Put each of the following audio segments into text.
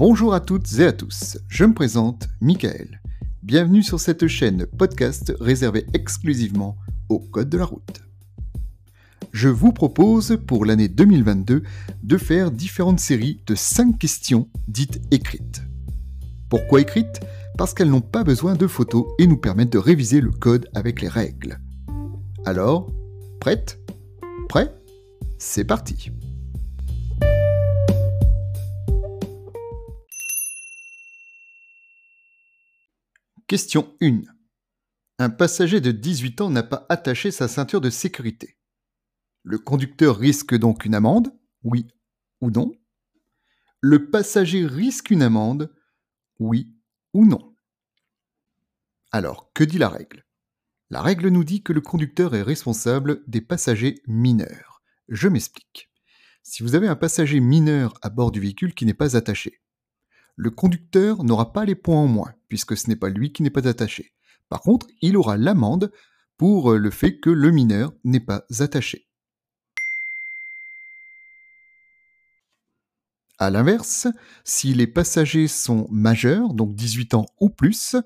Bonjour à toutes et à tous, je me présente Michael. Bienvenue sur cette chaîne podcast réservée exclusivement au code de la route. Je vous propose pour l'année 2022 de faire différentes séries de 5 questions dites écrites. Pourquoi écrites? Parce qu'elles n'ont pas besoin de photos et nous permettent de réviser le code avec les règles. Alors, prête Prêt? C'est parti Question 1. Un passager de 18 ans n'a pas attaché sa ceinture de sécurité. Le conducteur risque donc une amende? Oui ou non? Le passager risque une amende? Oui ou non? Alors, que dit la règle? La règle nous dit que le conducteur est responsable des passagers mineurs. Je m'explique. Si vous avez un passager mineur à bord du véhicule qui n'est pas attaché, le conducteur n'aura pas les points en moins, puisque ce n'est pas lui qui n'est pas attaché. Par contre, il aura l'amende pour le fait que le mineur n'est pas attaché. A l'inverse, si les passagers sont majeurs, donc 18 ans ou plus,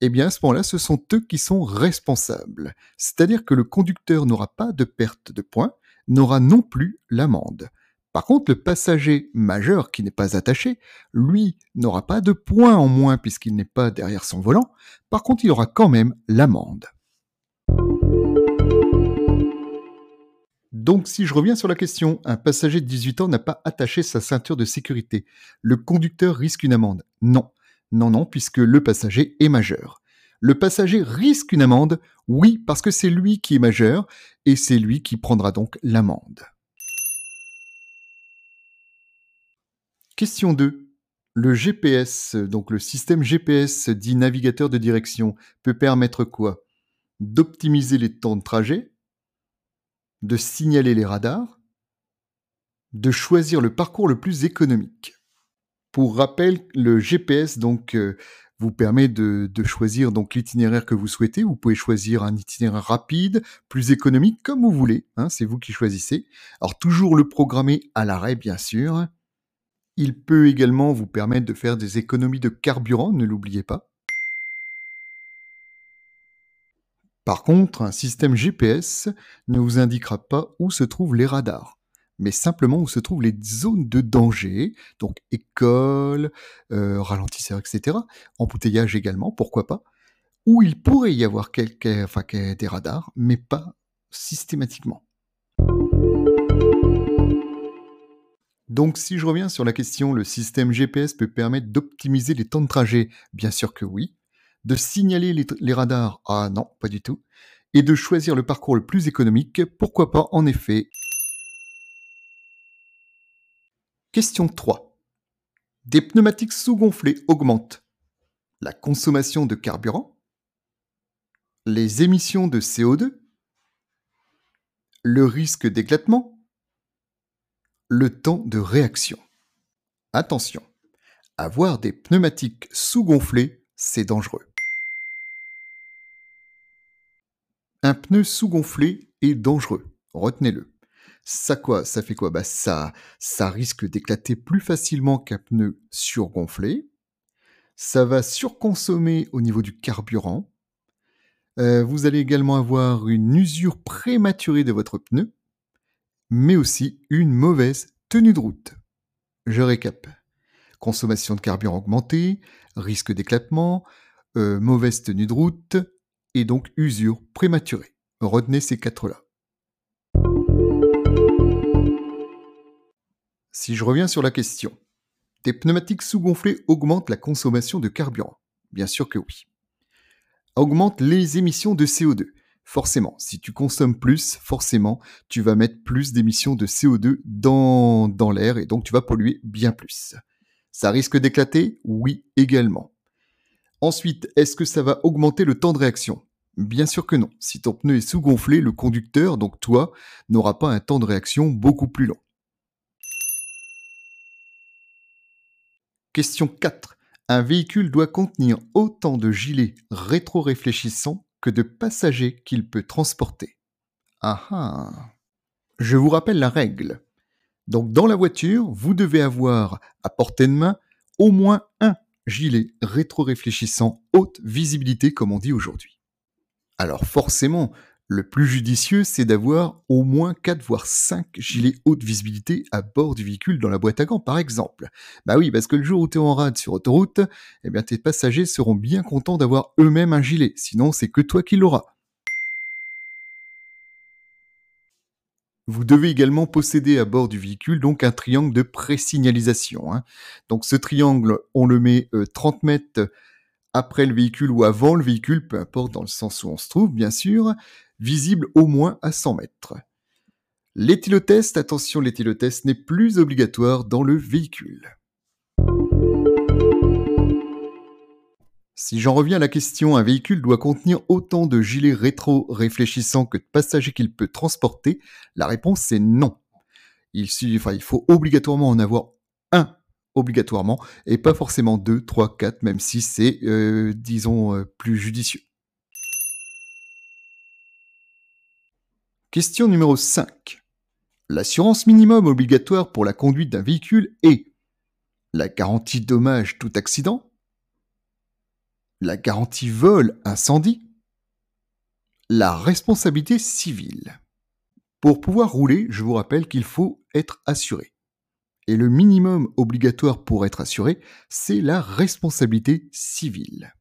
eh bien à ce moment-là, ce sont eux qui sont responsables. C'est-à-dire que le conducteur n'aura pas de perte de points, n'aura non plus l'amende. Par contre, le passager majeur qui n'est pas attaché, lui, n'aura pas de points en moins puisqu'il n'est pas derrière son volant. Par contre, il aura quand même l'amende. Donc si je reviens sur la question, un passager de 18 ans n'a pas attaché sa ceinture de sécurité. Le conducteur risque une amende Non. Non, non, puisque le passager est majeur. Le passager risque une amende Oui, parce que c'est lui qui est majeur, et c'est lui qui prendra donc l'amende. Question 2. Le GPS, donc le système GPS dit navigateur de direction, peut permettre quoi? D'optimiser les temps de trajet, de signaler les radars, de choisir le parcours le plus économique. Pour rappel, le GPS donc euh, vous permet de, choisir l'itinéraire que vous souhaitez. Vous pouvez choisir un itinéraire rapide, plus économique, comme vous voulez. Hein, c'est vous qui choisissez. Alors toujours le programmer à l'arrêt, bien sûr. Il peut également vous permettre de faire des économies de carburant, ne l'oubliez pas. Par contre, un système GPS ne vous indiquera pas où se trouvent les radars, mais simplement où se trouvent les zones de danger, donc école, euh, ralentisseurs, etc. Embouteillage également, pourquoi pas, où il pourrait y avoir quelques, des radars, mais pas systématiquement. Donc si je reviens sur la question, le système GPS peut permettre d'optimiser les temps de trajet Bien sûr que oui. De signaler les, radars Ah non, pas du tout. Et de choisir le parcours le plus économique Pourquoi pas, en effet. Question 3. Des pneumatiques sous-gonflées augmentent la consommation de carburant, les émissions de CO2, le risque d'éclatement, le temps de réaction. Attention, avoir des pneumatiques sous-gonflés, c'est dangereux. Un pneu sous-gonflé est dangereux, retenez-le. Ça quoi Ça fait quoi? Bah ça, risque d'éclater plus facilement qu'un pneu surgonflé. Ça va surconsommer au niveau du carburant. Euh, vous allez également avoir une usure prématurée de votre pneu mais aussi une mauvaise tenue de route. Je récap. Consommation de carburant augmentée, risque d'éclatement, euh, mauvaise tenue de route, et donc usure prématurée. Retenez ces quatre-là. Si je reviens sur la question, des pneumatiques sous-gonflés augmentent la consommation de carburant Bien sûr que oui. Augmentent les émissions de CO2 forcément, si tu consommes plus, forcément, tu vas mettre plus d'émissions de CO2 dans, l'air et donc tu vas polluer bien plus. Ça risque d'éclater? Oui, également. Ensuite, est-ce que ça va augmenter le temps de réaction? Bien sûr que non. Si ton pneu est sous-gonflé, le conducteur, donc toi, n'aura pas un temps de réaction beaucoup plus long. Question 4. Un véhicule doit contenir autant de gilets rétro-réfléchissants que de passagers qu'il peut transporter. Ah ah Je vous rappelle la règle. Donc dans la voiture, vous devez avoir à portée de main au moins un gilet rétro-réfléchissant haute visibilité comme on dit aujourd'hui. Alors forcément, le plus judicieux, c'est d'avoir au moins 4 voire 5 gilets haute visibilité à bord du véhicule dans la boîte à gants, par exemple. Bah oui, parce que le jour où tu es en rade sur autoroute, eh bien tes passagers seront bien contents d'avoir eux-mêmes un gilet, sinon c'est que toi qui l'auras. Vous devez également posséder à bord du véhicule donc un triangle de présignalisation. Hein. Donc ce triangle, on le met 30 euh, mètres après le véhicule ou avant le véhicule, peu importe dans le sens où on se trouve, bien sûr, visible au moins à 100 mètres. L'éthylotest, attention, l'éthylotest n'est plus obligatoire dans le véhicule. Si j'en reviens à la question, un véhicule doit contenir autant de gilets rétro-réfléchissants que de passagers qu'il peut transporter La réponse est non. Il, il faut obligatoirement en avoir un, obligatoirement, et pas forcément deux, trois, quatre, même si c'est, euh, disons, euh, plus judicieux. Question numéro 5. L'assurance minimum obligatoire pour la conduite d'un véhicule est la garantie dommage tout accident, la garantie vol incendie, la responsabilité civile. Pour pouvoir rouler, je vous rappelle qu'il faut être assuré. Et le minimum obligatoire pour être assuré, c'est la responsabilité civile.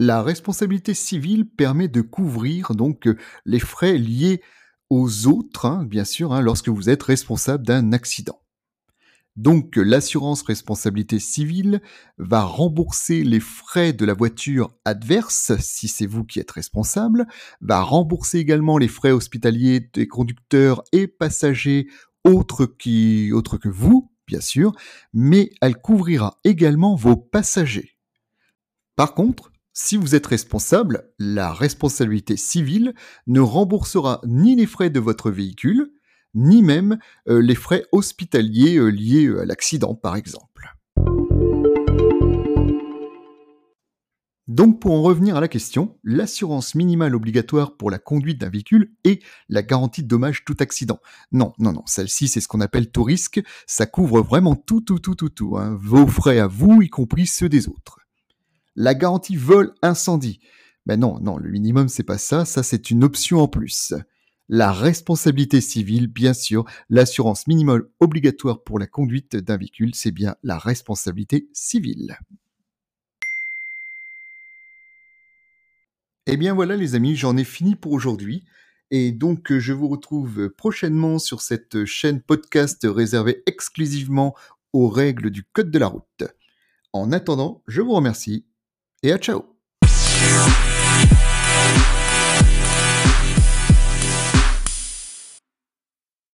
La responsabilité civile permet de couvrir donc les frais liés aux autres, hein, bien sûr, hein, lorsque vous êtes responsable d'un accident. Donc l'assurance responsabilité civile va rembourser les frais de la voiture adverse si c'est vous qui êtes responsable, va rembourser également les frais hospitaliers des conducteurs et passagers autres, que vous, bien sûr, mais elle couvrira également vos passagers. Par contre, si vous êtes responsable, la responsabilité civile ne remboursera ni les frais de votre véhicule, ni même euh, les frais hospitaliers euh, liés euh, à l'accident, par exemple. Donc pour en revenir à la question, l'assurance minimale obligatoire pour la conduite d'un véhicule est la garantie de dommage tout accident. Non, non, non, celle-ci c'est ce qu'on appelle tout risque, ça couvre vraiment tout, tout, tout, tout, tout, hein. vos frais à vous, y compris ceux des autres. La garantie vol incendie. Ben non, non, le minimum c'est pas ça, ça c'est une option en plus. La responsabilité civile, bien sûr, l'assurance minimale obligatoire pour la conduite d'un véhicule, c'est bien la responsabilité civile. Et eh bien voilà les amis, j'en ai fini pour aujourd'hui. Et donc je vous retrouve prochainement sur cette chaîne podcast réservée exclusivement aux règles du Code de la route. En attendant, je vous remercie et à ciao